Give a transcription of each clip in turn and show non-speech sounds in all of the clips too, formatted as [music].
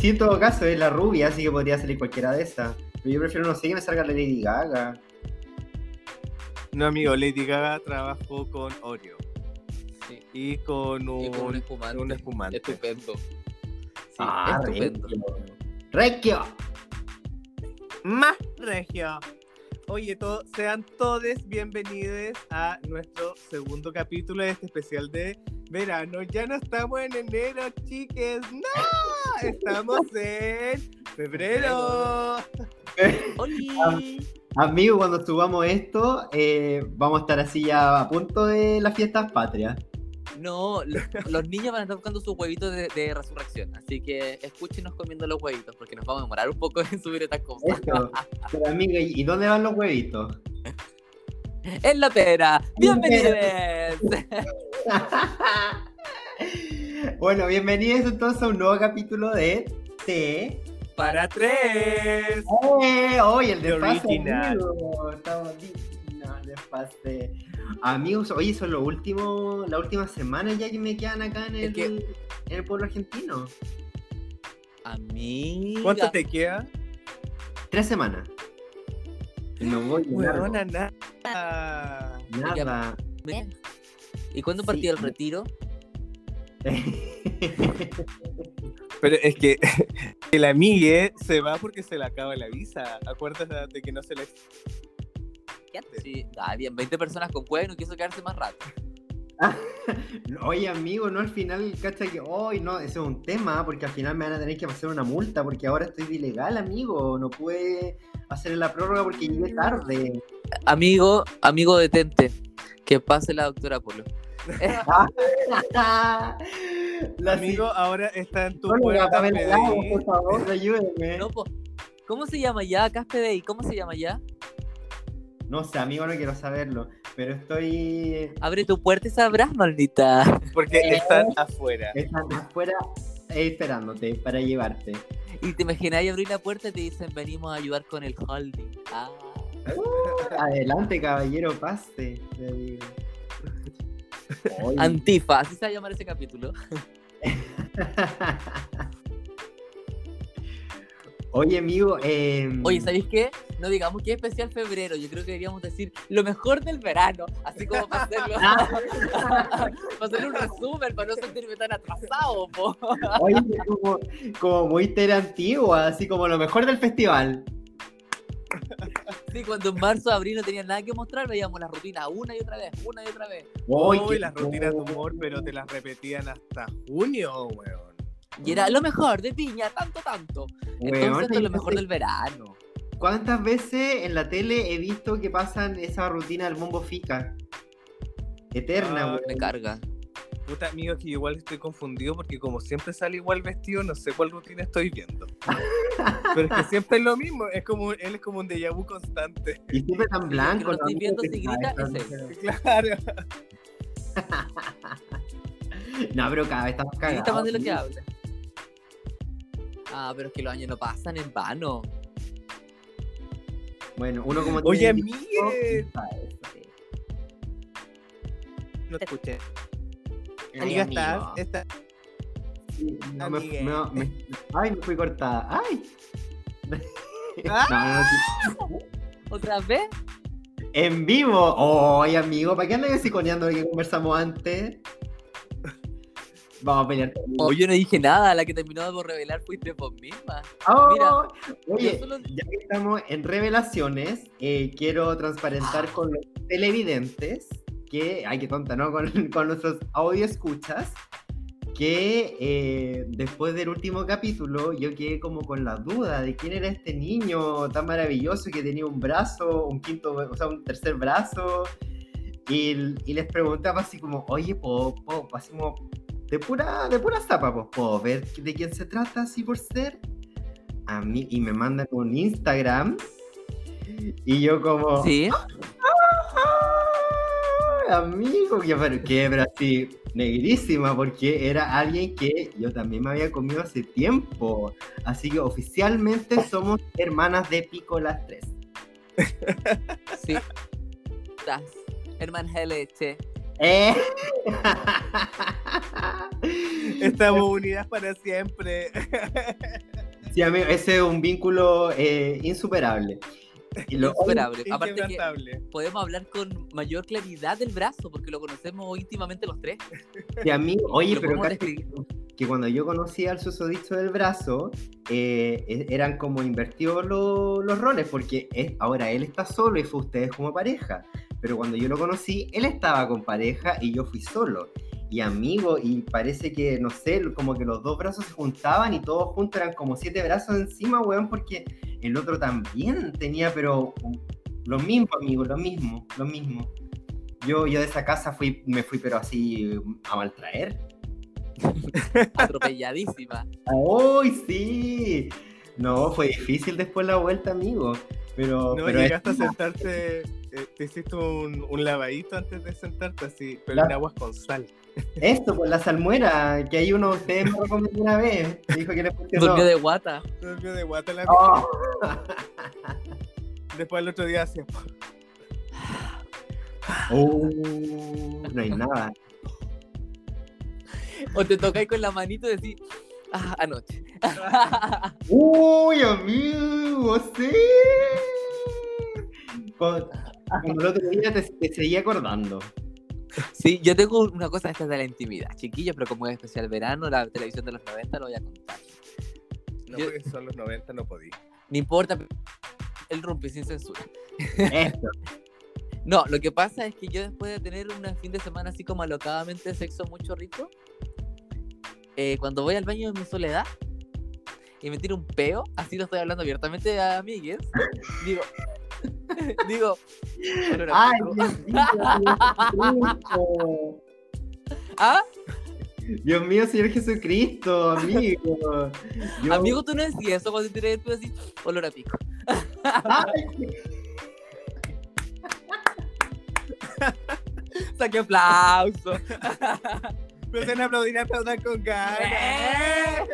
Sí, en todo caso, es la rubia, así que podría salir cualquiera de esas. Pero yo prefiero, no sé, que me salga la Lady Gaga. No, amigo, Lady Gaga trabajó con Oreo. Sí. Y con un, Y con un espumante. un espumante. Estupendo. Sí, ah, estupendo. Regio. Regio. Más regio. Oye, to- sean todos bienvenidos a nuestro segundo capítulo de este especial de verano. Ya no estamos en enero, chiques. ¡No! [laughs] Estamos en febrero. ¡Oli! Amigo, cuando subamos esto, eh, vamos a estar así ya a punto de las fiestas patrias. No, lo- los niños van a estar buscando sus huevitos de, de resurrección. Así que escúchenos comiendo los huevitos, porque nos vamos a demorar un poco en subir estas cosas. Eso. Pero amiga, ¿y dónde van los huevitos? ¡En la pera! ¡Bienvenidos! [laughs] bueno, bienvenidos entonces a un nuevo capítulo de T. Para tres. ¡Eh! ¡Hoy el The desfase! original. amigo! Estamos no, el desfase. Amigos, oye, son los últimos, las últimas semanas ya que me quedan acá en Es el, que- en el pueblo argentino. Amiga. ¿Cuánto te queda? Tres semanas. Me voy. Huevona, nada. Nada. ¿Y cuándo Sí. partía el retiro? Pero es que [laughs] el amigue se va porque se le acaba la visa. Acuérdate de que no se le. Sí, ah, bien, 20 personas con cueva y no quiso quedarse más rato. [laughs] Oye, amigo, no al final, cacha que hoy no, ese es un tema, porque al final me van a tener que pasar una multa, porque ahora estoy de ilegal, amigo. No pude hacer la prórroga porque llegué tarde. Amigo, amigo detente. Que pase la doctora Polo. [laughs] la Amigo, ahora está en tu puerta PDI. por favor, ayúdeme. No, po. ¿Cómo se llama ya? Caspe ¿Cómo se llama ya? No sé, amigo, no quiero saberlo, pero estoy... Abre tu puerta y sabrás, maldita. [laughs] Porque están afuera. Están afuera eh, esperándote para llevarte. Y te imaginas abrir la puerta y te dicen, venimos a ayudar con el holding. Ah. Adelante, caballero, pase. le digo. Antifa, así se va a llamar ese capítulo. [laughs] Oye, amigo, eh... Oye, ¿sabéis qué? No digamos que es especial febrero, yo creo que deberíamos decir lo mejor del verano, así como para hacerlo, [laughs] [laughs] para hacer un resumen, para no sentirme tan atrasado, po. Oye, como, como muy tele antigua, así como lo mejor del festival. Sí, cuando en marzo, abril no tenía nada que mostrar, veíamos la rutina una y otra vez, una y otra vez. Uy, las rutinas de humor, pero te las repetían hasta junio, weón. Y era lo mejor de piña, tanto, tanto. Entonces Weón, esto es lo mejor del verano. ¿Cuántas veces en la tele he visto que pasan esa rutina del bombo fica? Eterna, Ah, weón. Me carga. Puta amigo, que igual estoy confundido porque como siempre sale igual vestido, no sé cuál rutina estoy viendo. [laughs] Pero es que siempre es lo mismo, es como, él es como un déjà vu constante. Y siempre tan blanco. lo estoy ¿no? viendo si grita. Claro. [laughs] No, pero cada vez estamos Grita cagados. más de lo que habla. Ah, pero es que los años no pasan en vano. Bueno, uno como Oye, sabe. No te escuché. Amiga, estás, no, me- me- ay, me fui cortada. Ay. Ah. [laughs] No, no, sí. ¿Otra vez? En vivo. Ay, amigo, ¿para qué andas psiconeando lo que conversamos antes? Vamos a pelear. Oh, yo no dije nada, la que terminó por revelar fuiste vos misma. Oh, Mira, oye, solo- ya que estamos en revelaciones, eh, quiero transparentar con los televidentes que, ay, qué tonta, ¿no? Con, [laughs] con nuestros audio escuchas, que eh, después del último capítulo yo quedé como con la duda de quién era este niño tan maravilloso que tenía un brazo, un quinto, o sea, un tercer brazo. Y, y les preguntaba así como, oye, ¿puedo, puedo- así como, de pura, de pura zapa, pues, ¿puedo ver de quién se trata así por ser? A mí, y me mandan un Instagram. Y yo como, Sí. "Ah, amigo, que pero, que, así, negrísima, porque era alguien que yo también me había comido hace tiempo. Así que oficialmente somos hermanas de pico las tres. [laughs] Sí. Estás. Hermana de leche. Eh. [laughs] Estamos unidas para siempre. Sí, amigo, ese es un vínculo eh, insuperable. Y lo, insuperable. Aparte que podemos hablar con mayor claridad del brazo, porque lo conocemos íntimamente los tres. Sí, amigo, oye, Lo pero describir. que cuando yo conocí al susodicho del brazo, eh, e- eran como invertidos lo- los roles, porque es- ahora él está solo y fue ustedes como pareja. Pero cuando yo lo conocí, él estaba con pareja y yo fui solo. Y amigo, y parece que, no sé, como que los dos brazos se juntaban y todos juntos eran como siete brazos encima, weón, porque el otro también tenía, pero lo mismo, amigo, lo mismo, lo mismo. Yo, yo de esa casa fui, me fui, pero así a maltraer. [laughs] Atropelladísima. ¡Uy, sí! No, fue difícil después la vuelta, amigo. Pero, No, pero llegaste a sentarte, eh, te hiciste un, un lavadito antes de sentarte así, pero La- en aguas con sal. esto, pues la salmuera, que hay uno de ustedes me recomendó una vez. Dijo que le funcionó. Durmió de guata. Durmió de guata la Oh, Después el otro día hacía. uh, no hay nada. O te tocáis con la manito y decís, ah, anoche. ¡Uy, amigo! ¡Sí! Cuando, cuando el otro día te, te seguía acordando. Sí, yo tengo una cosa esta de la intimidad, chiquillos, pero como es especial verano, la televisión de los 90 lo voy a contar. No, Yo- porque son los 90, no podía. No importa, el rumpi sin censura. Esto. [laughs] No, lo que pasa es que yo después de tener un fin de semana así como alocadamente sexo mucho rico, eh, cuando voy al baño de mi soledad y me tiro un peo, así lo estoy hablando abiertamente a amigues, digo, [laughs] digo, ¡Ay. Dios mío, Jesucristo! ¿Ah? Dios mío, Señor Jesucristo, amigo. Yo- Amigo, tú no decías eso cuando tiré el peo así, olor a pico. Ay, [laughs] Saqué aplauso. Pero se aplaudir aplaudan con ganas. [laughs]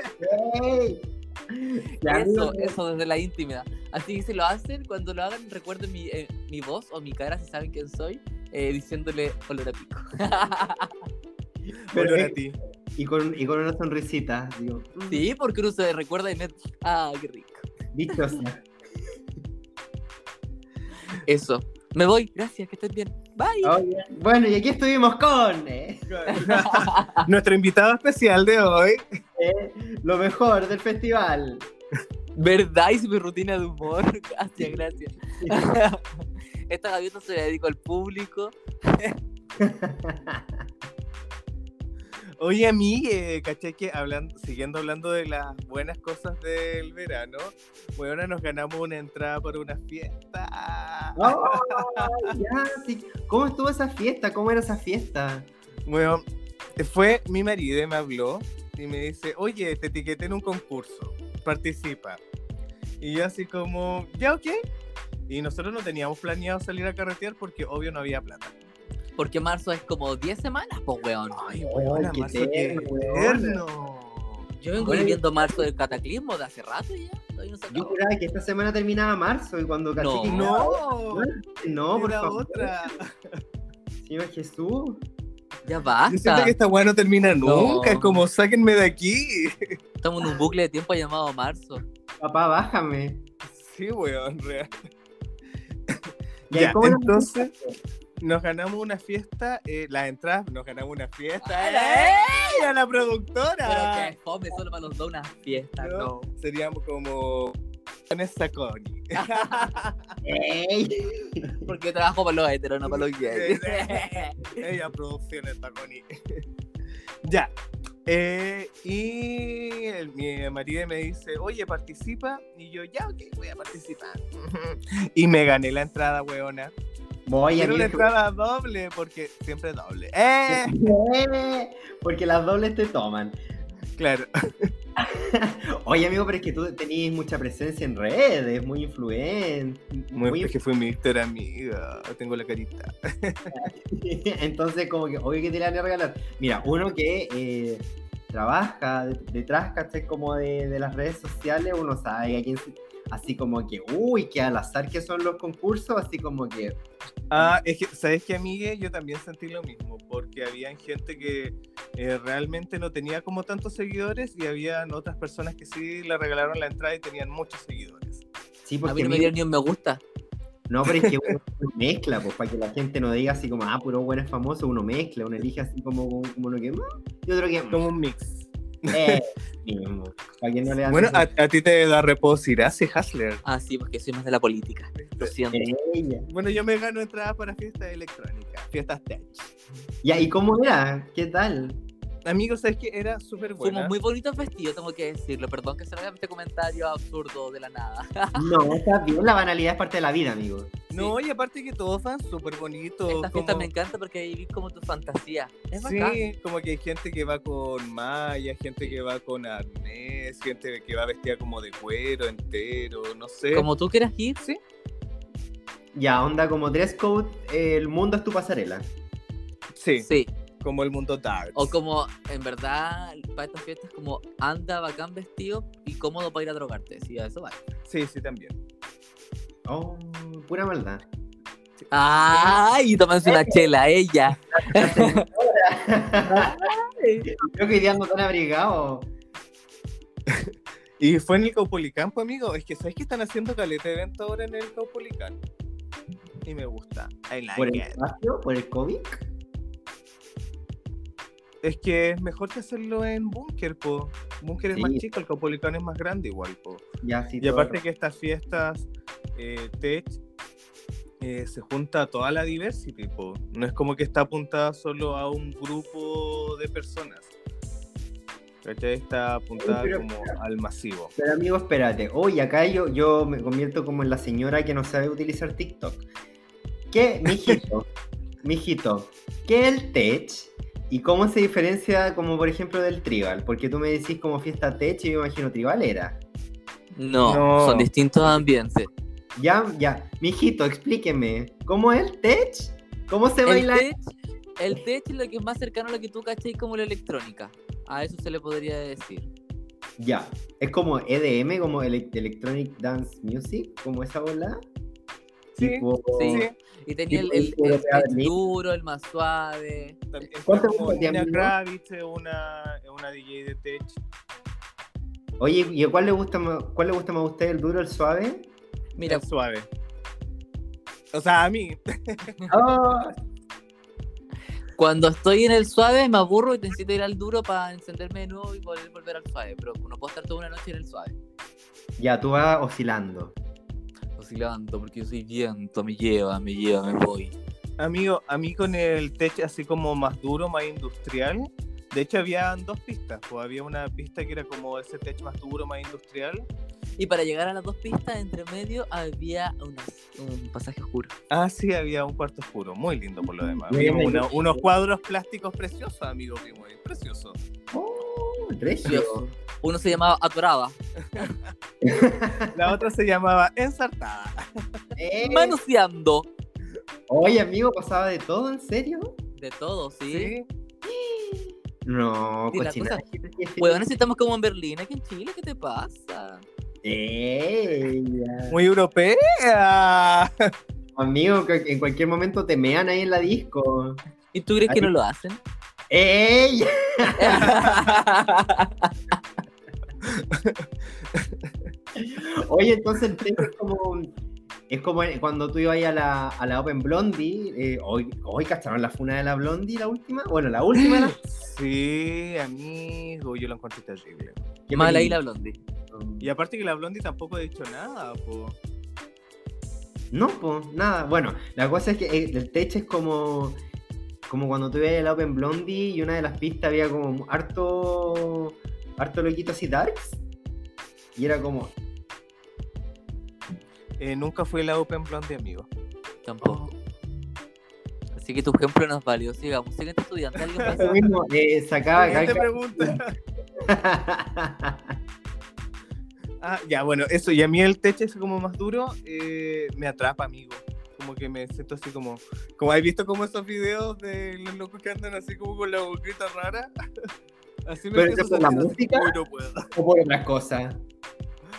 ey. Ya, [laughs] Eso, eso desde la intimidad. Así que si lo hacen, cuando lo hagan, recuerden mi, eh, mi voz o mi cara, si saben quién soy, eh, diciéndole olor a pico. [laughs] Pero Olor a ti. Y con, y con una sonrisita, digo, mm, Sí, porque uno se recuerda y net. Ah, qué rico. dichosa. [laughs] Eso. Me voy, gracias, que estén bien. Bye. Oye, Bueno, y aquí estuvimos con eh, Nuestro invitado especial de hoy. eh, lo mejor del festival. ¿Verdad? Hice mi rutina de humor. [laughs] Gracias, gracias. [laughs] Esta gaviota se la dedico al público. [laughs] Oye, amigue, caché que hablando, siguiendo hablando de las buenas cosas del verano, bueno, nos ganamos una entrada para una fiesta. Oh, ya, sí. ¿Cómo estuvo esa fiesta? ¿Cómo era esa fiesta? Bueno, fue mi marido, me habló y me dice, oye, te etiqueté en un concurso, participa. Y yo así como, ya, ok. Y nosotros no teníamos planeado salir a carretear porque obvio no había plata. Porque marzo es como 10 semanas, pues, weón. Ay, weona, qué marzo, qué eterno. Yo vengo Bueno. viviendo marzo del cataclismo de hace rato ya. No Yo juraba que esta semana terminaba marzo y cuando caché No. que No, no, por era favor. otra. Señor Jesús. Ya Yo basta. siento que esta weá no termina No. nunca, es como sáquenme de aquí. Estamos en un bucle de tiempo llamado marzo. Papá, bájame. Sí, weón, real. ¿Y [laughs] Ya, entonces nos ganamos una fiesta, eh, las entradas, nos ganamos una fiesta. ¡Eh! ¡Ey! ¡A la Pero productora! que fome solo para los dos una fiesta, No, no. Seríamos como Vanessa Connie. [laughs] Ey. Porque trabajo para los heteros, no para los [laughs] gays. [laughs] Ella producciones Connie. [laughs] ya. Eh, y el- mi marido me dice, oye, participa. Y yo, ya, ok, voy a participar. y me gané la entrada, weona. Voy a Quiero mí. una entrada doble, porque siempre doble. ¡Eh! Porque las dobles te toman. Claro. Oye, amigo, pero es que tú tenías mucha presencia en redes, muy influente. Muy, Muy es que fue mi Instagram amiga. Tengo la carita. [laughs] Entonces, como que obvio que te la van a regalar. Mira, uno que eh, trabaja de- detrás, ¿cachai? Como de, de las redes sociales, uno sabe a quién se- Así como que, uy, que al azar que son los concursos, así como que. Ah, es que, ¿sabes qué, amigue? Yo también sentí lo mismo, porque había gente que eh, realmente no tenía como tantos seguidores y habían otras personas que sí le regalaron la entrada y tenían muchos seguidores. Sí, A porque mí no me dieron ni un me gusta. No, pero es que [laughs] uno mezcla, pues, para que la gente no diga así como, ah, puro bueno es famoso, uno mezcla, uno elige así como, como uno que más y otro que Como un mix. Eh, [laughs] no le Bueno, a, a ti te da reposo Irase Hasler. Ah, sí, porque soy más de la política. Lo siento. Ella. Bueno, yo me gano entrada para fiestas electrónicas, fiestas tech. Ya, ¿y cómo era? ¿Qué tal? Amigos, ¿sabes que Era súper buena. Fuimos muy bonitos vestidos, tengo que decirlo. Perdón que salga este comentario absurdo de la nada. [laughs] No, está bien, la banalidad es parte de la vida, amigo. No, y aparte que todos van súper bonitos. Esta fiesta como- me encanta porque ahí vi como tu fantasía. Es bacán. Sí, como que hay gente que va con malla, gente que va con arnés, gente que va vestida como de cuero entero, no sé. Como tú quieras ir, Sí, Ya, onda como dress code, eh, el mundo es tu pasarela. sí, sí. Como el mundo dark. O como, en verdad, para estas fiestas, como anda bacán vestido y cómodo para ir a drogarte. Sí, a eso va. Sí, sí, también. Oh, pura maldad. ¡Ay! Tómense una chela, ella. [laughs] [laughs] Creo que hoy día ando tan abrigado. [laughs] Y fue en el Caupolicán, pues amigo. Es que sabes que están haciendo caleta de evento ahora en el Caupolicán. Y me gusta. I like ¿Por el espacio? ¿Por el COVID? Es que es mejor que hacerlo en Búnker, po. Búnker es más chico, el Caupolicán es más grande igual, po. Ya, sí. Y aparte que estas fiestas eh, tech eh, se junta toda la diversity, po. No es como que está apuntada solo a un grupo de personas. ¿Cachai? Está apuntada pero- como al masivo. Pero amigo, espérate. Hoy acá yo, yo me convierto como en la señora que no sabe utilizar TikTok. ¿Qué, mijito? [laughs] mijito, ¿qué el tech? ¿Y cómo se diferencia como por ejemplo del tribal? Porque tú me decís como fiesta tech y yo me imagino tribalera. No, No. son distintos ambientes. Ya, ya. Mijito, explíqueme. ¿Cómo es el tech? ¿Cómo se El baila? tech, el tech es lo que es más cercano a lo que tú cachai como la electrónica. A eso se le podría decir. Ya. Es como EDM, como ele- Electronic Dance Music, como esa bola. Sí, Tipo- sí. Y tenía el, el, el duro, el más suave. es una, es una DJ de tech. Oye, ¿y cuál le gusta más, cuál le gusta más a usted, el duro o el suave? Mira, Es suave. O sea, a mí. Ah, [laughs] [laughs] cuando estoy en el suave me aburro y necesito ir al duro para encenderme de nuevo y poder volver al suave. Pero no puedo estar toda una noche en el suave. Ya, tú vas oscilando. Oscilando, porque yo soy viento, me lleva, me lleva, me voy. Amigo, a mí con el tech así como más duro, más industrial. De hecho, había dos pistas. Pues había una pista que era como ese tech más duro, más industrial. Y para llegar a las dos pistas, entre medio había un pasaje oscuro. Ah, sí, había un cuarto oscuro. Muy lindo por lo demás. Una- unos cuadros plásticos preciosos, amigo. Ahí, preciosos. Oh, regio. Uno se llamaba Atorada. La otra se llamaba Ensartada. Eh, Manoseando. Oye, amigo, pasaba de todo, ¿en serio? De todo, ¿sí? Sí. No, Sí, cochina. Weón, necesitamos como en Berlín, aquí en Chile, ¿qué te pasa? Ella. Muy europea. Amigo, que en cualquier momento te mean ahí en la disco. ¿Y tú crees que no lo hacen? ¡Ey! Oye, entonces el tema es como. Es como cuando tú ibas a la, a la Open Blondie. Eh, hoy, hoy cacharon la funa de la Blondie, la última. Bueno, la última. la- Sí, amigo, yo lo encontré terrible. Qué Mal ahí la blondie. Y aparte que la Blondie tampoco ha dicho nada, po. No, pues nada. Bueno, la cosa es que eh, el techo es como. Como cuando a la Open Blondie y una de las pistas había como harto. harto loquito así darks. Y era como. Eh, nunca fue la Open Blondie, amigo. Tampoco. Así que tu ejemplo no es válido. Sigamos. Siguiente estudiante. ¿Alguien? Lo mismo, eh, sacaba Siguiente caca- pregunta. [laughs] Ah, ya, bueno, eso. Y a mí el techo es como más duro, eh, me atrapa, amigo. Como que me siento así como... Como has visto como esos videos de los locos que andan así como con la boquita rara. [laughs] Así me ¿Pero eso es por la así música? ¿O por otras cosas?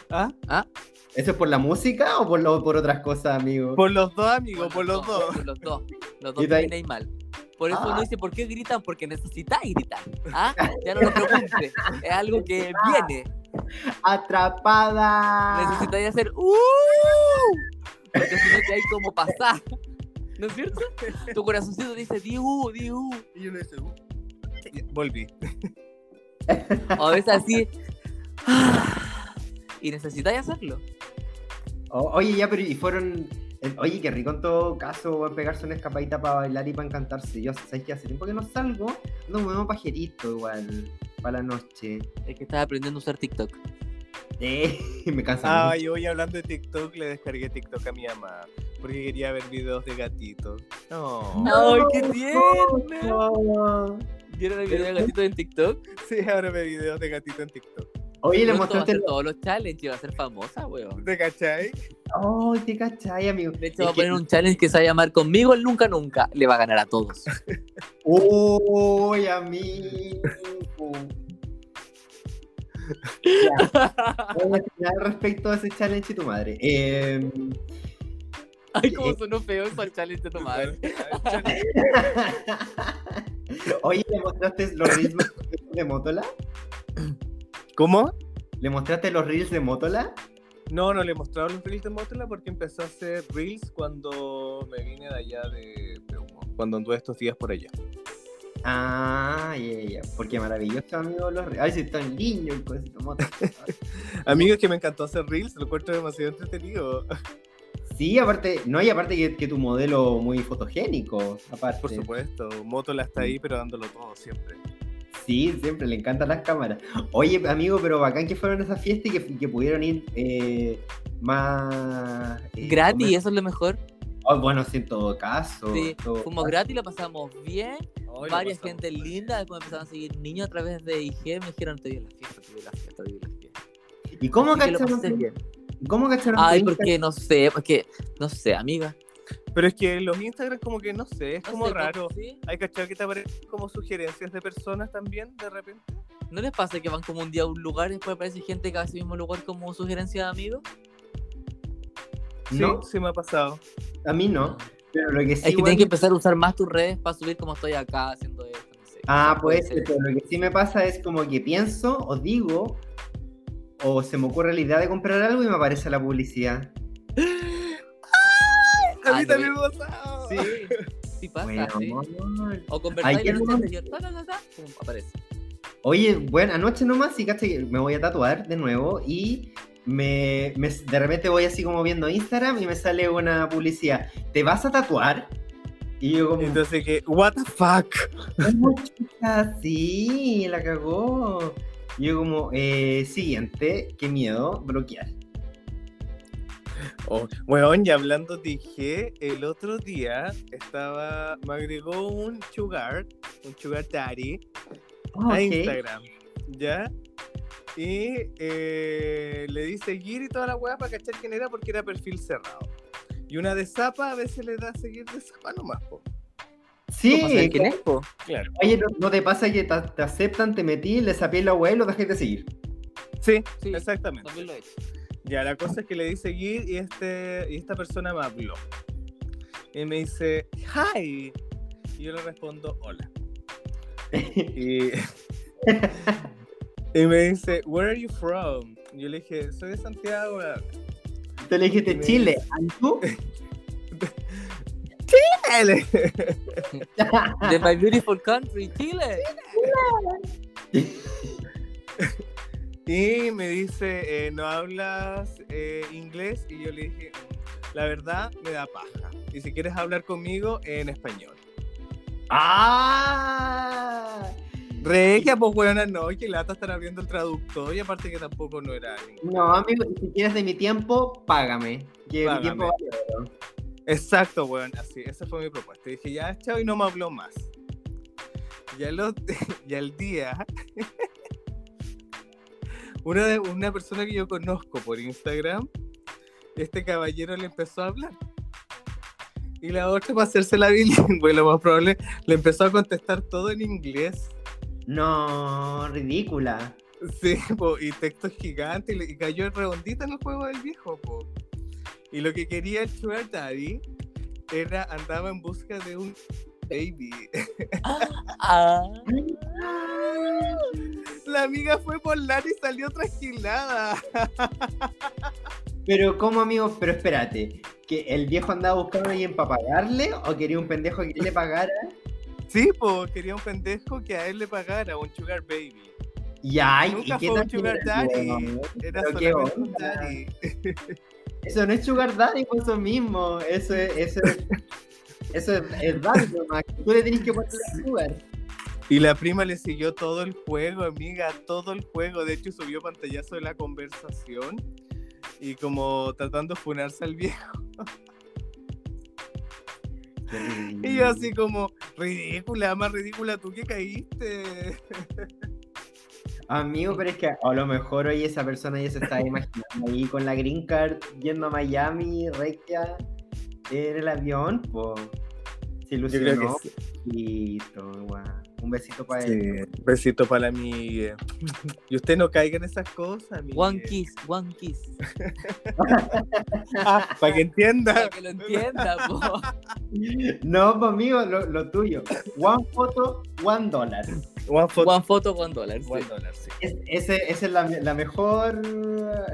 ¿Ah? ¿Eso es por la música o por, lo- por otras cosas, amigo? Por los dos, amigo, por los dos. Por los dos. Los dos Y de ahí- termináis mal. Por eso Ah. uno dice, ¿por qué gritan? Porque necesitáis gritar. ¿Ah? Ya no lo preguntes. Es algo que viene. ¡Atrapada! Necesitáis hacer ¡Uh! Porque si no te hay como pasar. ¿No es cierto? Tu corazoncito dice di uh, di uh. Y uno dice, "Uh". Volví. O a veces así. "Ah", Y necesitáis hacerlo. O- oye, ya, pero y fueron. Oye, qué rico en todo caso weón, pegarse una escapadita para bailar y para encantarse. Yo, ¿sabes que Hace tiempo que no salgo. No me veo pajerito igual. Para la noche. Es que estás aprendiendo a usar TikTok. [laughs] Eh, me cansa. Ay, hoy hablando de TikTok, le descargué TikTok a mi mamá. Porque quería ver videos de gatitos. No. ¡Ay, qué tierno! mucho. ¿Vieron el video de gatito en TikTok? Sí, ahora ve videos de gatito en TikTok. Oye, le mostraste. todos los challenges y va a ser famosa, weón. ¿Te cachai? Ay, te cachai, amigo. De hecho, Es va a que- poner un challenge que se va a llamar Conmigo el Nunca Nunca. Le va a ganar a todos. [laughs] Uy, amigo. Ya, [laughs] voy a opinar respecto a ese challenge y tu madre. Eh, Ay, cómo sonó feo eso al challenge de tu madre. [laughs] [laughs] Oye, ¿le mostraste los reels de Motola? ¿Cómo? ¿Le mostraste los reels de Motola? No, no le he mostrado los reels de Motela porque empecé a hacer reels cuando me vine de allá de Peumo. Cuando anduve estos días por allá. Ah, ya, ya, porque maravilloso, amigo, los reels. Ay, si en niño el [laughs] cosito. Amigos, que me encantó hacer reels, lo encuentro demasiado entretenido. Sí, aparte, no, y aparte que, que tu modelo muy fotogénico, aparte. Por supuesto, Motola está ahí, pero dándolo todo siempre. Sí, siempre le encantan las cámaras. Oye, amigo, pero bacán que fueron a esa fiesta y que, que pudieron ir eh, más... eh, Gratis, comer- eso es lo mejor. Oh, bueno, sí, en todo caso. Sí, todo fuimos caso. gratis, la pasamos bien. Lo Varias pasamos gente bien. linda. Después empezaron a seguir niños a través de IG. Me dijeron, te vi en la fiesta, te vi en la fiesta, te vi en la fiesta. ¿Y cómo Así que lo cacharon? pasé bien. ¿Cómo cacharon? Ay, porque no sé, porque, no sé, amiga. Pero es que los Instagram como que no sé, es No como sé, raro. ¿sí? Hay cachado que te aparecen como sugerencias de personas también, de repente. ¿No les pasa que van como un día a un lugar y después aparece gente que va a ese mismo lugar como sugerencia de amigos? Sí, No, sí me ha pasado. a mí no. Pero lo que sí, Es que bueno- tienes que empezar a usar más tus redes para subir como estoy acá haciendo esto. No sé. Ah, pues, pero lo que sí me pasa es como que pienso o digo o se me ocurre la idea de comprar algo y me aparece la publicidad. A mí no, también me ha pasado. Sí, sí pasa, Bueno, sí. amor. O conversáis ta, pum, aparece. Oye, bueno, anoche nomás, y caché me voy a tatuar de nuevo y me, me- de repente voy así como viendo Instagram y me sale una publicidad. ¿Te vas a tatuar? Y yo como, Entonces que, what the fuck. Sí, la cagó. Y yo como, eh, siguiente, qué miedo, bloquear. Oh, weón, y hablando de IG, el otro día estaba, me agregó un sugar, un sugar daddy, a Ok. Instagram, ¿ya? Y eh, le di seguir y toda la weá para cachar quién era porque era perfil cerrado. Y una de zapa a veces le da seguir de zapa nomás, po. Sí, ¿Cómo saben quién es, po? Claro. Oye, ¿no, no te pasa que te, te aceptan, te metí, le sapé la web y lo dejé de seguir? Sí, Sí, exactamente. también lo he hecho. Ya, la cosa es que le di seguir y, este, y esta persona me habló. Y me dice, hi. Y yo le respondo, hola. [laughs] Y, [laughs] y me dice, where are you from? Y yo le dije, soy de Santiago. weón". Te le dijiste me Chile, dice- ¿y tú? [laughs] De [laughs] My Beautiful Country, Chile. [laughs] Y me dice, eh, ¿no hablas eh, inglés? Y yo le dije, la verdad me da paja. Y si quieres hablar conmigo, en español. ¡Ah! Regia, pues buena no, que lata estar abriendo el traductor y aparte que tampoco no era ningún- No, amigo, si quieres de mi tiempo, págame. Que Págame. mi tiempo vale. Exacto, weón, así, esa fue mi propuesta. Y dije, ya, chao, y no me habló más. Y al, ot- [laughs] y al día, [laughs] una, de, una persona que yo conozco por Instagram, este caballero le empezó a hablar. Y la otra, para hacerse la bilingüe, lo más probable, le empezó a contestar todo en inglés. No, ridícula. Sí, po, y textos gigantes, y, cayó redondita en el juego del viejo, po. Y lo que quería el Sugar Daddy era, andaba en busca de un Baby. [laughs] Ah. La amiga fue por lana y salió trasquilada. Pero, ¿cómo, amigo? Pero espérate, ¿que el viejo andaba buscando a alguien para pagarle o quería un pendejo que le pagara? Sí, pues quería un pendejo que a él le pagara, un sugar baby. Ya, ¿y Nunca qué fue un sugar daddy. weón? Era solamente un daddy. Eso no es sugar daddy, por eso mismo. Eso es, eso es, eso es, es daddy nomás. Tú le tenés que poner sugar. Y la prima le siguió todo el juego, amiga, todo el juego. De hecho, subió pantallazo de la conversación y como tratando de funarse al viejo. Y yo así como, ridícula, más ridícula tú que caíste. [laughs] Amigo, pero es que a lo mejor hoy esa persona ya se está imaginando ahí con la green card yendo a Miami, regia, en el avión, pues. Se ilusionó. sí. Un besito para él. Besito para la amiga. Y usted no caiga en esas cosas, amiga. One kiss, one kiss. Ah, para que entienda. Para que lo entienda, po. [laughs] No, pues amigo, lo, lo tuyo. One photo, one dollar. One photo, One photo, one dollar. sí. one dollar, sí. Es, ese- esa es la, la mejor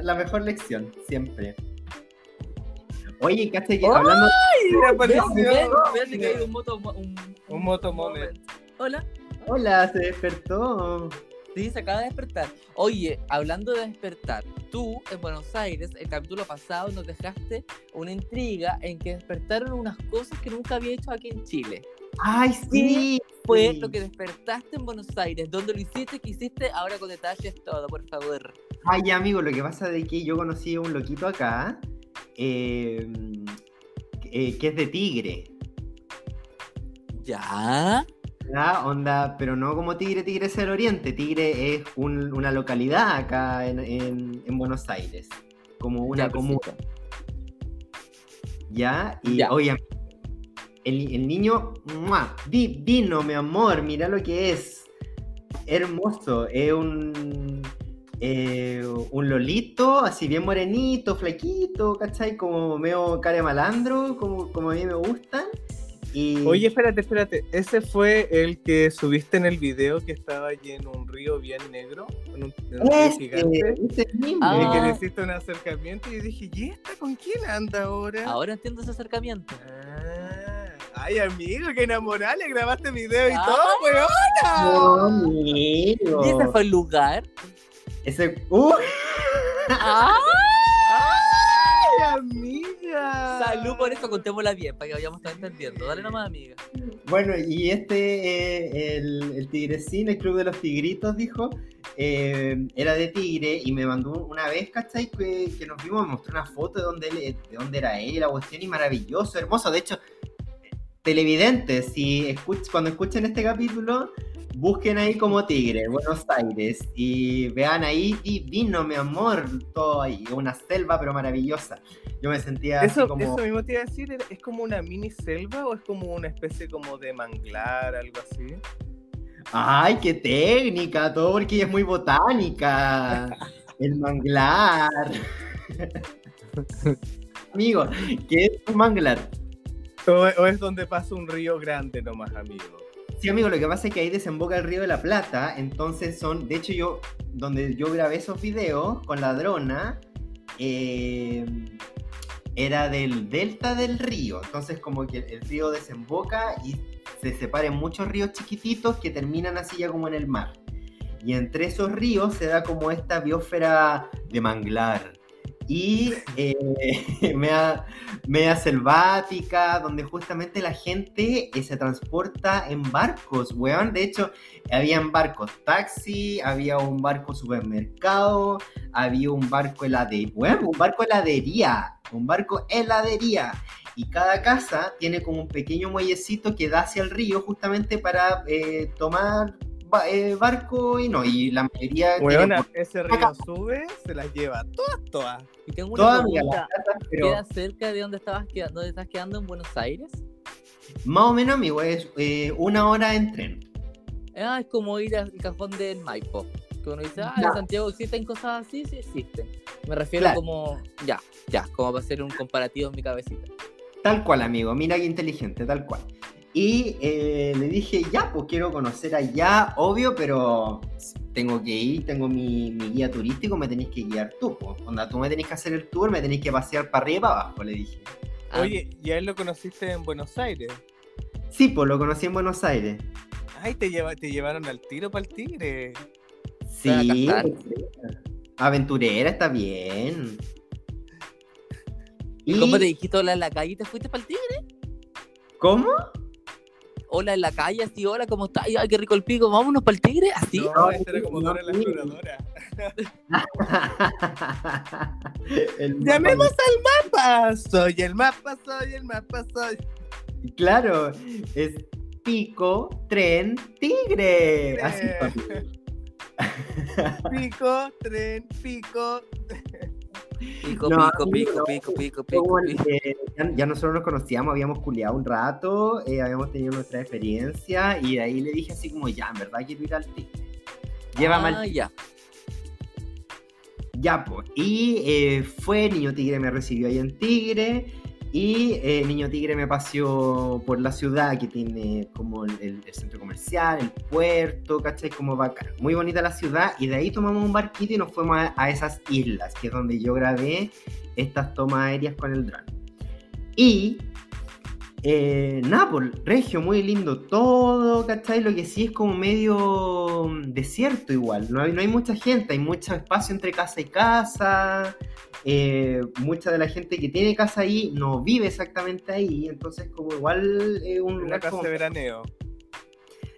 la mejor lección, siempre. Oye, que ¡Oh! hablando. Que hay un moto. Un, Un moto moment. Hola. Hola, se despertó. Sí, se acaba de despertar. Oye, hablando de despertar, tú en Buenos Aires, el capítulo pasado nos dejaste una intriga en que despertaron unas cosas que nunca había hecho aquí en Chile. Ay, sí. Fue Sí. lo que despertaste en Buenos Aires, ¿dónde lo hiciste, qué hiciste, ahora con detalles todo, por favor. Ay, amigo, lo que pasa de que yo conocí a un loquito acá, eh, eh, que es de Tigre. ¿Ya? ¿ya? Onda, pero no como Tigre, Tigre es el Oriente. Tigre es un- una localidad acá en, en- en Buenos Aires, como una Ya, comuna. perfecto. ¿Ya? Y Ya. oye, el, el niño, ¡mua! divino, mi amor, mira lo que es. Hermoso, es un, eh, un lolito, así bien morenito, flaquito, ¿cachai? Como medio cara de malandro, como, como a mí me gustan. Y, Oye, espérate, espérate. Ese fue el que subiste en el video que estaba allí en un río bien negro, en un, en un río ese, gigante. ese mismo. Y que Ah. le hiciste un acercamiento y yo dije, ¿y esta con quién anda ahora? Ahora entiendo ese acercamiento. Ah, ay, amigo, que enamorada, le grabaste video y Ah. todo, No, weón. amigo. ¿Y ese fue el lugar? Ese, ¡uh! ¡Ah! ¡Ay, amiga! Salud por eso, contémosla bien, para que vayamos a estar entendiendo. Dale nomás, amiga. Bueno, y este, eh, el, el Tigrecín, el Club de los Tigritos, dijo, eh, era de Tigre y me mandó una vez, ¿cachai? Que, que nos vimos, me mostró una foto de dónde, él- de dónde era él, la cuestión, y maravilloso, hermoso. De hecho, televidentes, si escuch- cuando escuchen este capítulo, busquen ahí como Tigre, Buenos Aires, y vean ahí divino, mi amor, todo ahí, una selva pero maravillosa. Yo me sentía así Eso, como... eso mismo te iba a decir, ¿era- ¿es como una mini selva o es como una especie como de manglar, algo así? ¡Ay, qué técnica! Todo porque ella es muy botánica. [laughs] El manglar. Amigo, ¿qué es un manglar? O, o es donde pasa un río grande nomás, amigo? Sí, amigo, lo que pasa es que ahí desemboca el río de la Plata, entonces son, de hecho yo, donde yo grabé esos videos con la drona, eh, era del delta del río, entonces como que el río desemboca y se separan muchos ríos chiquititos que terminan así ya como en el mar. Y entre esos ríos se da como esta biosfera de manglar. Y eh, [laughs] media, media selvática, donde justamente la gente eh, se transporta en barcos, weón. De hecho, habían barcos taxi, había un barco supermercado, había un barco heladería, weón, un barco heladería, un barco heladería. Y cada casa tiene como un pequeño muellecito que da hacia el río justamente para eh, tomar eh, barco y no, y la mayoría... tiene Weona, ese río sube, se las lleva todas, todas. Y tengo una pregunta. pero ¿Queda cerca de donde estabas quedando, donde estás quedando en Buenos Aires? más o menos, amigo, es eh, una hora en tren. Ah, es como ir al cajón del Maipo. Que uno dice, ah, Ya. en Santiago existen cosas así, sí existen. Me refiero Claro. como, ya, ya, como para hacer un comparativo en mi cabecita. Tal cual, amigo. Mira qué inteligente, tal cual. Y eh, le dije, ya, pues quiero conocer allá, obvio, pero tengo que ir, tengo mi, mi guía turístico, me tenéis que guiar tú, pues. Onda, tú me tenés que hacer el tour, me tenéis que pasear para arriba y para abajo, le dije. Ah, Oye, ¿y a él lo conociste en Buenos Aires? Sí, pues lo conocí en Buenos Aires. Ay, te, lleva, te llevaron al tiro para el tigre. Sí, aventurera, está bien. ¿Y cómo te dijiste hola en la calle y te fuiste para el tigre? ¿Cómo? Hola en la calle, así, hola, ¿cómo estás? Ay, qué rico el pico, vámonos para el tigre, así. No, No, esta era como no, Dora la exploradora. [laughs] El Llamemos al mapa. Soy el mapa, soy el mapa, soy. Claro, es pico, tren, tigre. Así, papi. [laughs] Pico, tren, pico. Pico, No, pico, pico, pico, pico, pico, el pico. que ya, ya nosotros nos conocíamos, habíamos culiado un rato, eh, habíamos tenido nuestra experiencia y de ahí le dije así como, ya, en verdad quiero ir al tigre. Llévame al Ah, ya. Ya, pues. Y eh, fue, Niño Tigre me recibió ahí en Tigre. Y eh, Niño Tigre me paseó por la ciudad que tiene como el, centro comercial, el puerto, ¿cachai? Como bacán. Muy bonita la ciudad. Y de ahí tomamos un barquito y nos fuimos a, a esas islas, que es donde yo grabé estas tomas aéreas con el dron. Y eh, pues, Regio, muy lindo todo, ¿cachai? Lo que sí es como medio mm, desierto igual, no hay, no hay mucha gente, hay mucho espacio entre casa y casa, eh, mucha de la gente que tiene casa ahí no vive exactamente ahí, entonces como igual es un lugar casa como... de veraneo.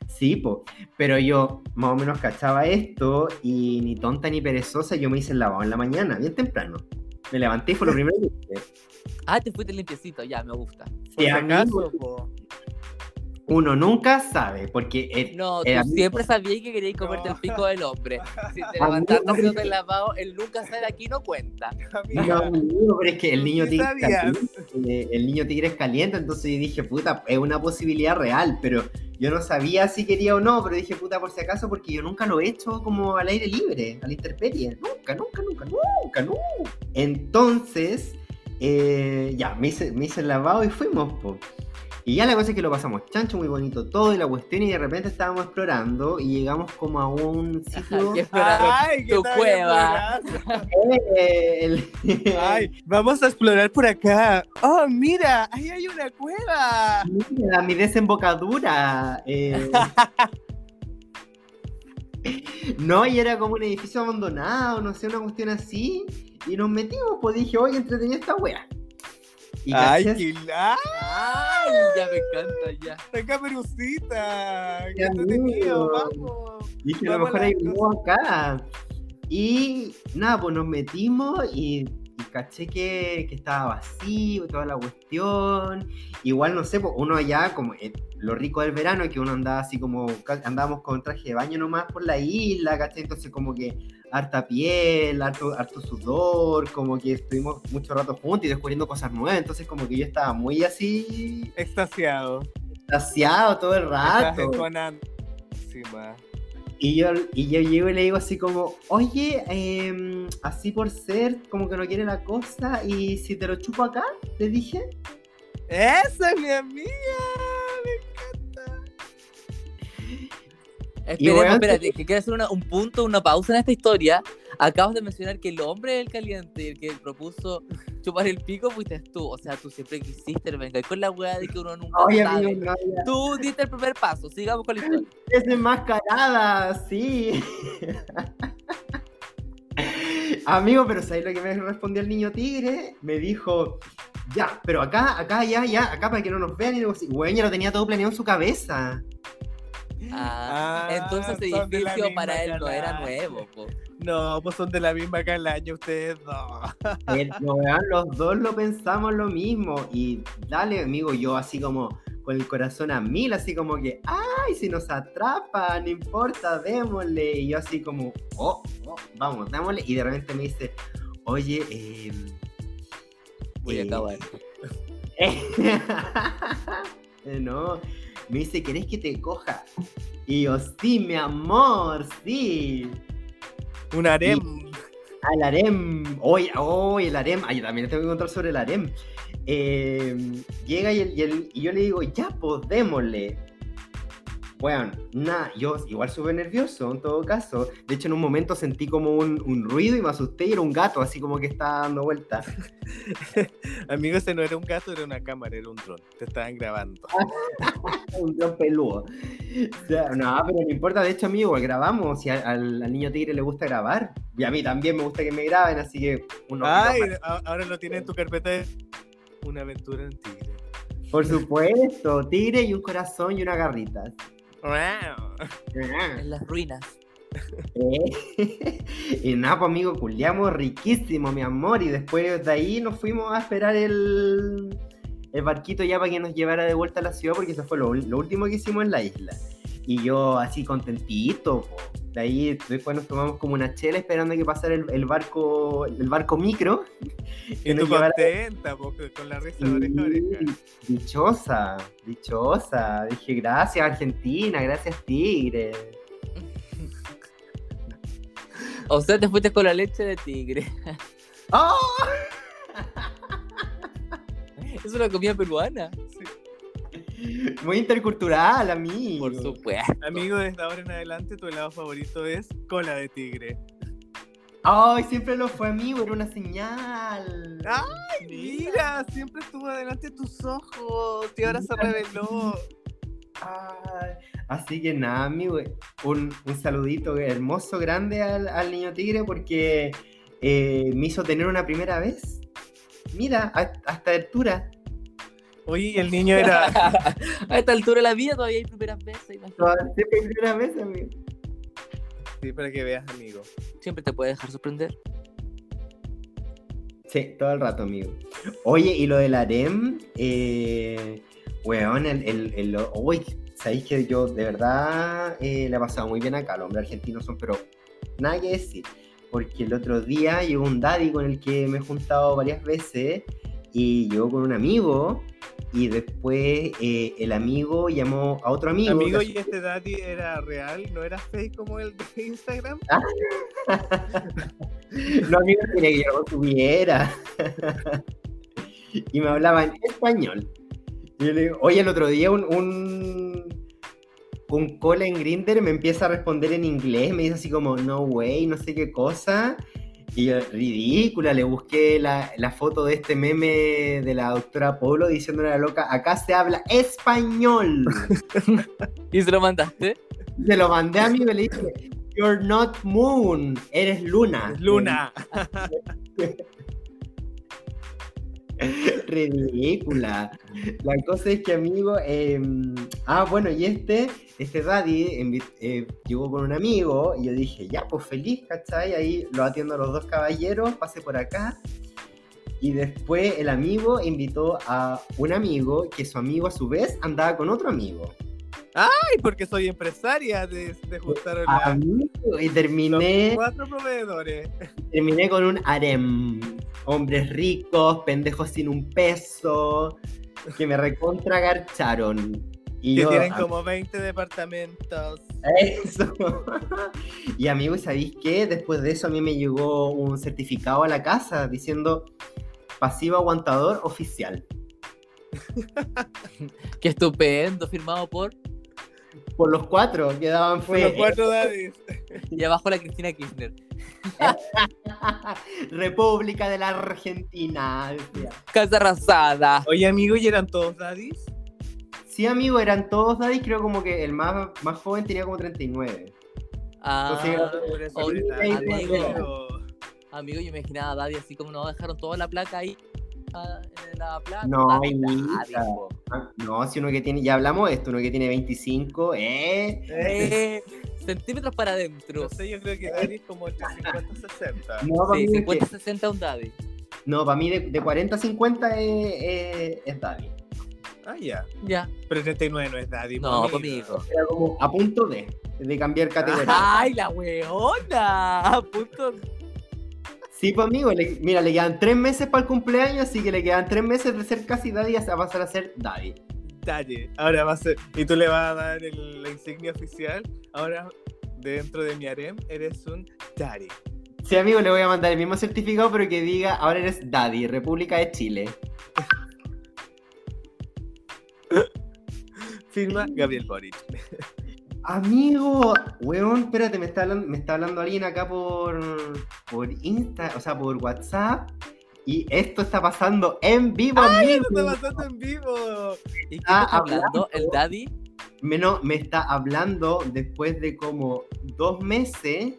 Sí, po. pero yo más o menos cachaba esto y ni tonta ni perezosa, yo me hice el lavado en la mañana, bien temprano. Me levanté y fue lo [laughs] primero que hice. Ah, te fuiste limpiecito, ya, me gusta. Si acaso. Uno nunca sabe, porque el- No, tú Eh, amigo. siempre sabías que querías comerte No. el pico del hombre. Si te levantaste haciendo el lavado, él nunca sabe aquí no cuenta. No, pero es que el tú niño tigre caliente, eh, el niño tigre es caliente, entonces yo dije, puta, es una posibilidad real, pero yo no sabía si quería o no, pero dije, puta, por si acaso, porque yo nunca lo he hecho como al aire libre, a la intemperie, nunca, nunca, nunca, nunca, no. Entonces, eh, ya, me hice, me hice el lavado y fuimos, po. Y ya la cosa es que lo pasamos chancho, muy bonito todo y la cuestión, y de repente estábamos explorando y llegamos como a un sitio... Ay, qué tu cueva. [laughs] el- Ay, vamos a explorar por acá. Oh, mira, ahí hay una cueva. Mira, mi desembocadura. eh. [laughs] No, y era como un edificio abandonado, no sé, una cuestión así. Y nos metimos, pues dije, oye, entretenida esta wea. Y Ay, qué la... Ay, ya me encanta, ya. ¡Qué caperucita! ¡Qué entretenido! ¡Vamos! dije, a lo mejor hay la uno acá. Y nada, pues nos metimos y, y caché que, que estaba vacío, toda la cuestión. Igual, no sé, pues uno allá, como eh, lo rico del verano, es que uno andaba así como, andábamos con traje de baño nomás por la isla, ¿cachai? Entonces como que harta piel, harto, harto sudor, como que estuvimos mucho rato juntos y descubriendo cosas nuevas, entonces como que yo estaba muy así, Extasiado. saciado todo el rato. Y yo, y yo llego y le digo así como, oye, em, así por ser, como que no quiere la cosa, y si te lo chupo acá, le dije. ¡Esa es mi amiga! Esperemos, weón, espérate, que quiero hacer una- un punto, una pausa en esta historia. Acabas de mencionar que el hombre es el caliente el que propuso chupar el pico fuiste tú. O sea, tú siempre quisiste venga con la weá de que uno nunca Oye, sabe. amigo, no. Tú diste el primer paso, sigamos con la historia. es enmascarada, sí. Amigo, pero ¿sabes lo que me respondió el niño tigre? Me dijo, ya, pero acá, acá, ya, ya, acá para que no nos vean. Y digo, así, güey, ya lo tenía todo planeado en su cabeza. Ah, Ah, entonces la edificio para él no era nuevo. po. No, pues son de la misma calaña ustedes dos. [laughs] Pero, weón, los dos lo pensamos lo mismo. Y dale, amigo, yo así como con el corazón a mil, así como que, ay, si nos atrapa, no importa, démosle. Y yo así como, oh, oh, vamos, démosle. Y de repente me dice, oye, eh, Voy a eh, acabar. [laughs] Eh, no, me dice, ¿querés que te coja? Y yo, sí, mi amor, sí. Un harem. Al harem. Oye, oye, el harem. Ay, yo también tengo que contar sobre el harem. eh, llega y, el- y el- y yo le digo, ya, pues démosle. Bueno, nada, yo igual súper nervioso en todo caso. De hecho, en un momento sentí como un, un ruido y me asusté y era un gato, así como que estaba dando vueltas. [laughs] Amigo, ese no era un gato, era una cámara, era un dron. Te estaban grabando. [laughs] un gran peludo. O sea, no, pero no importa, de hecho, amigo, grabamos. Si al, niño tigre le gusta grabar, y a mí también me gusta que me graben, así que uno. Ay, ahora lo tienes en tu carpeta de Una aventura en tigre. Por supuesto, tigre y un corazón y una garrita. En las ruinas. Eh, [laughs] y nada, pues amigo, culiamos riquísimo, mi amor. Y después de ahí nos fuimos a esperar el, el barquito ya para que nos llevara de vuelta a la ciudad, porque eso fue lo, lo último que hicimos en la isla. Y yo así contentito, po. de ahí después nos tomamos como una chela esperando a que pasara el, el barco, el barco micro. Y tú contenta, po, con la risa de oreja a oreja. Sí, Dichosa, dichosa. Dije, gracias Argentina, gracias Tigre. [laughs] O sea, te fuiste con la leche de tigre. ¡Oh! [laughs] Es una comida peruana. Muy intercultural, amigo. Por supuesto. Amigo, desde ahora en adelante tu helado favorito es cola de tigre. Ay, siempre lo fue, amigo, era una señal. ¡Ay, mira! Siempre estuvo delante de tus ojos y ahora se reveló. Ay, así que nada, amigo, un, un saludito hermoso, grande al, al niño tigre porque eh, me hizo tener una primera vez. Mira, a, a esta altura. Oye, el niño era. [laughs] A esta altura de la vida todavía hay primeras veces. imagínate. Siempre primera vez, amigo. Sí, para que veas, amigo. Siempre te puede dejar sorprender. Sí, todo el rato, amigo. Oye, y lo del harem, eh, weón, el, el, el- uy, sabéis que yo de verdad eh, le he pasado muy bien acá, los hombres argentinos son, pero nada que decir, porque el otro día llegó un daddy con el que me he juntado varias veces y llegó con un amigo y después eh, el amigo llamó a otro amigo. Amigo, ¿y este daddy era real? ¿No era fake como el de Instagram? [laughs] Los amigos querían que yo lo tuviera. y me hablaba en español. Y yo le digo, oye, el otro día un, un, un call en Grinder me empieza a responder en inglés, me dice así como, no way, no sé qué cosa. Y yo, ridícula, le busqué la, la foto de este meme de la doctora Polo diciéndole a la loca, acá se habla español. [laughs] ¿Y se lo mandaste? Se lo mandé a mí y le dije, you're not moon, eres luna. Luna. [laughs] [laughs] Ridícula. La cosa es que, amigo, eh, ah, bueno, y este, este daddy eh, llegó con un amigo y yo dije, ya, pues feliz, ¿cachai? Ahí lo atiendo a los dos caballeros, pase por acá. Y después el amigo invitó a un amigo que su amigo a su vez andaba con otro amigo. Ay, porque soy empresaria de, de juntar la- Amigo, y los terminé, cuatro proveedores. [laughs] terminé con un harem. Hombres ricos, pendejos sin un peso, que me recontra garcharon. Y Que yo, tienen ah, como 20 departamentos. Eso. [laughs] Y amigos, ¿sabéis qué? Después de eso a mí me llegó un certificado a la casa diciendo pasivo aguantador oficial. [laughs] Qué estupendo, firmado por. Por los cuatro que daban Por fe. los cuatro daddies. Y abajo la Cristina Kirchner. [laughs] República de la Argentina. decía. Casa arrasada. Oye, amigo, ¿y eran todos daddies? Sí, amigo, eran todos daddies, creo como que el más, más joven tenía como 39. Ah, Sí, por eso amigo. amigo. yo me imaginaba a Daddy así como no dejaron toda la placa ahí. En la placa. No, No, si uno que tiene, ya hablamos de esto, uno que tiene 25, ¿eh? Eh, centímetros para adentro. No sé, yo creo que daddy es como entre 50 y 60. No, para Sí, mí, es que- 50-60 un Daddy. no, para mí de, de 40 a 50 es, es, es daddy. Ah, ya. Ya. Pero 39 no es daddy. No, conmigo. Era como a punto de, de cambiar categoría. ¡Ay, la weona! A punto. Sí, pues amigo, mira, le quedan tres meses para el cumpleaños, así que le quedan tres meses de ser casi Daddy hasta pasar a ser Daddy. Daddy, ahora va a ser, y tú le vas a dar la insignia oficial, ahora dentro de mi harem eres un Daddy. Sí, amigo, le voy a mandar el mismo certificado, pero que diga, ahora eres Daddy, República de Chile. [laughs] Firma Gabriel Boric. [laughs] Amigo, weón, espérate, me está hablando, me está hablando alguien acá por, por Insta, o sea, por WhatsApp. Y esto está pasando en vivo, amigo. Esto está pasando en vivo. ¿Y qué está hablando? ¿El daddy? Me, no, me está hablando después de como dos meses.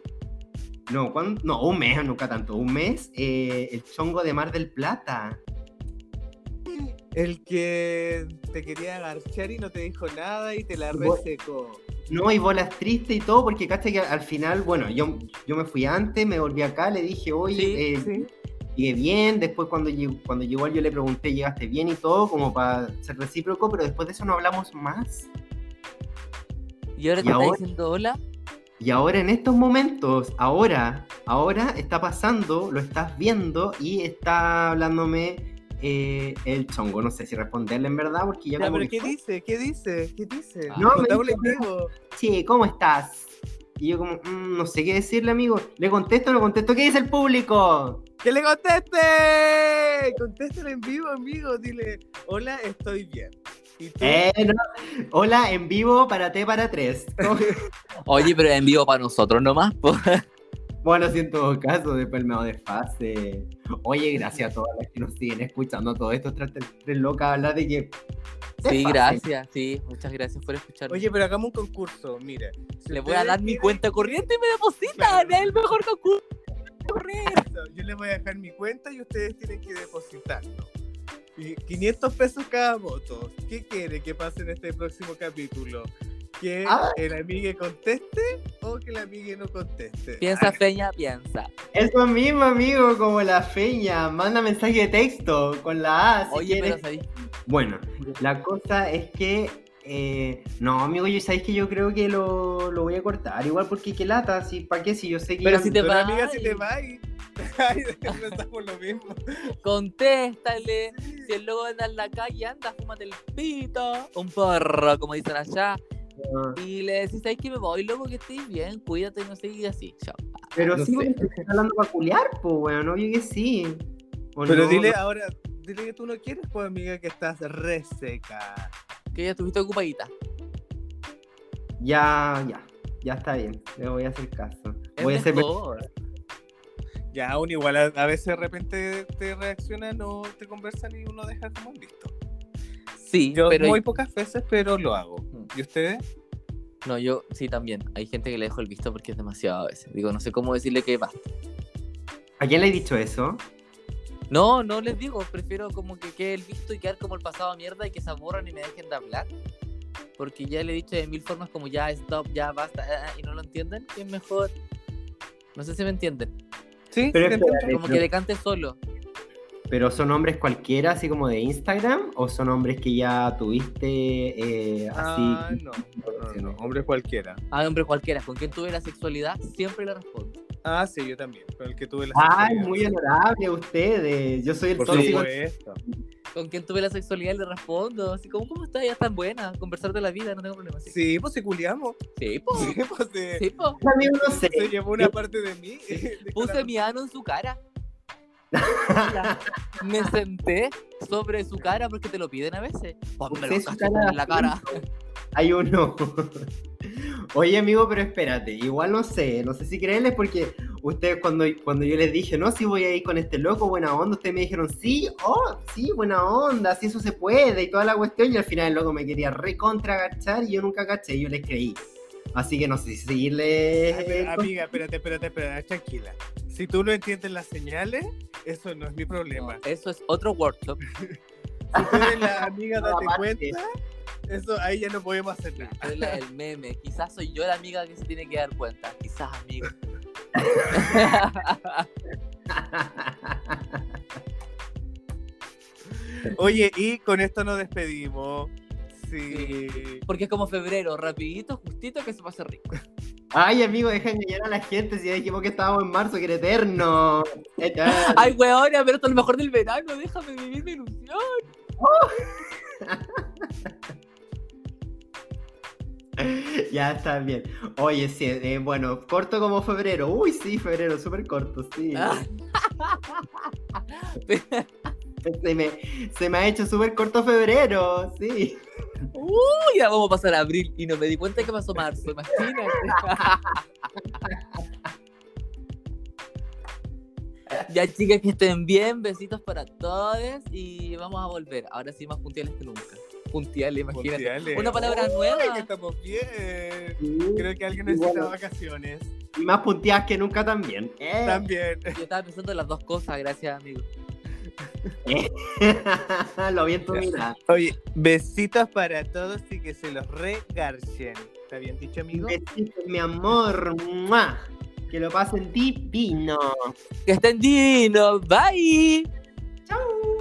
No, ¿cuándo? no, un mes, nunca tanto. Un mes, eh, el chongo de Mar del Plata. El que te quería agarchar y no te dijo nada y te la resecó. No, y bolas tristes y todo, porque caché que al final, bueno, yo, yo me fui antes, me volví acá, le dije, oye, Sí, eh, Sí. llegué bien. Después, cuando, cuando llegó yo le pregunté, ¿llegaste bien y todo? Como para ser recíproco, pero después de eso no hablamos más. ¿Y ahora ¿Y te está diciendo hola? Y ahora en estos momentos, ahora, ahora está pasando, lo estás viendo y está hablándome eh, el chongo. No sé si responderle en verdad porque ya, Ya, como pero que, ¿qué dice? ¿Qué dice? ¿Qué dice? No, me. Sí, ¿cómo estás? Y yo como, "Mm, no sé qué decirle, amigo. ¿Le contesto o no contesto? ¿Qué dice el público? ¡Que le conteste! Contéstale en vivo, amigo. Dile, hola, estoy bien. Eh, no. Hola, en vivo para T para tres. ¿Cómo- [laughs] Oye, pero en vivo para nosotros nomás, po. Bueno, si en todo caso, después me de fase. Oye, gracias a todas las que nos siguen escuchando todo esto. Tres, tres locas hablar de que. Sí, gracias, sí, muchas gracias por escucharme. Oye, pero hagamos un concurso. Mire, si le voy a dar mi quieren- cuenta corriente y me depositan. Claro. Es el mejor concurso. Yo les voy a dejar mi cuenta y ustedes tienen que depositarlo. Y 500 pesos cada voto. ¿Qué quiere que pase en este próximo capítulo? ¿Que [laughs] Ah. el amigue conteste o que el amigue no conteste? Piensa, Feña, piensa. Eso mismo, amigo, como la feña. Manda mensaje de texto con la A. si Oye, quieres. pero. Bueno, la cosa es que. eh, no, amigo, yo sabéis que yo creo que lo, lo voy a cortar. Igual porque qué lata, si, ¿para qué? Si yo sé que. Pero si te Pero va- amiga, si te va y... [laughs] Ay, pensamos lo mismo. Contéstale. Si el lobo anda en la calle, anda, fúmate el pito. Un porro, como dicen allá. Y le decís, ¿sabes que me voy, loco? Que estés bien, cuídate, no sé, y así. Chao. Pero No sí, sé. porque estás hablando para culiar, pues, weón, obvio que sí. ¿O Pero no? dile ahora, dile que tú no quieres, pues amiga, que estás reseca. Que ya estuviste ocupadita. Ya, ya. Ya está bien. Le voy a hacer caso. Es Voy a hacer. mejor. Ya, aún igual a, a veces de repente te reaccionan o te conversan y uno deja como en visto. Sí, Yo pero muy pocas veces, pero lo hago. ¿Y ustedes? no, yo sí también. Hay gente que le dejo el visto porque es demasiado a veces. Digo, no sé cómo decirle que basta. ¿A quién le he dicho eso? No, no les digo, prefiero como que quede el visto y quedar como el pasado a mierda y que se aburran y me dejen de hablar. Porque ya le he dicho de mil formas como ya stop, ya basta, ah, ah, y no lo entienden, que es mejor. No sé si me entienden. Sí, Pero ¿te espérate, entiendo? Como que decante solo. ¿Pero son hombres cualquiera, así como de Instagram? ¿O son hombres que ya tuviste eh, así? Ah, no, no, no, no, hombre cualquiera. A hombre cualquiera, con quien tuve la sexualidad, siempre le respondo. Ah, sí, yo también, con el que tuve la Ay, sexualidad. muy honorable ustedes. Yo soy el Por tóxico. supuesto. Con quien tuve la sexualidad le respondo. Así como, ¿cómo estás? Ya tan buena. Conversar de la vida, no tengo problema. Sí, Sí, pues si culiamos. sí [laughs] po. Sí, pues se, Sí, po. Amigo, no sé. se llevó una parte de mí. [laughs] Puse mi ano en su cara. Me senté sobre su cara porque te lo piden a veces. Ponme Usé los en la cara. Hay uno. [laughs] Oye, amigo, pero espérate. Igual no sé. No sé si creerles porque ustedes cuando, cuando yo les dije, no, si voy a ir con este loco, buena onda, ustedes me dijeron, sí, oh, sí, buena onda, si eso se puede y toda la cuestión. Y al final el loco me quería recontra agachar y yo nunca agaché y yo les creí. Así que no sé si seguirle. Pero, Amiga, espérate, espérate, espérate, tranquila. Si tú no entiendes las señales, eso no es mi problema. Eso es otro workshop. [laughs] Si tú eres la amiga, [laughs] date cuenta, eso ahí ya no podemos hacer nada. Es la- el meme. Quizás soy yo la amiga que se tiene que dar cuenta. Quizás, amigo. [laughs] Oye, y con esto nos despedimos. Sí. Porque es como febrero, rapidito, justito, que se pase rico. Ay, amigo, deja de engañar a la gente. Si ya dijimos que estábamos en marzo, que era eterno. Eterno. Ay, [laughs] weona, pero esto es lo mejor del verano. Déjame vivir mi ilusión. [laughs] Ya está bien. Oye, sí, eh, bueno, corto como febrero. Uy, sí, febrero, súper corto, sí. [laughs] Ah. Se me, se me ha hecho súper corto febrero, sí. Uy, ya vamos a pasar a abril y no me di cuenta que pasó marzo, imagínate. ya chicas que estén bien, besitos para todos y vamos a volver. Ahora sí más puntuales que nunca. Puntuales, imagínate. Una palabra Uy, nueva. que estamos bien. Sí. Creo que alguien necesita bueno. vacaciones. Y más punteadas que nunca también. Eh. También. Yo estaba pensando en las dos cosas, gracias amigo. [laughs] Lo vi en tu mirada. Oye, besitos para todos y que se los regarchen. ¿Está bien dicho, amigo? Besitos, mi amor. ¡Mua! Que lo pasen divino. Que estén divinos, bye. Chau.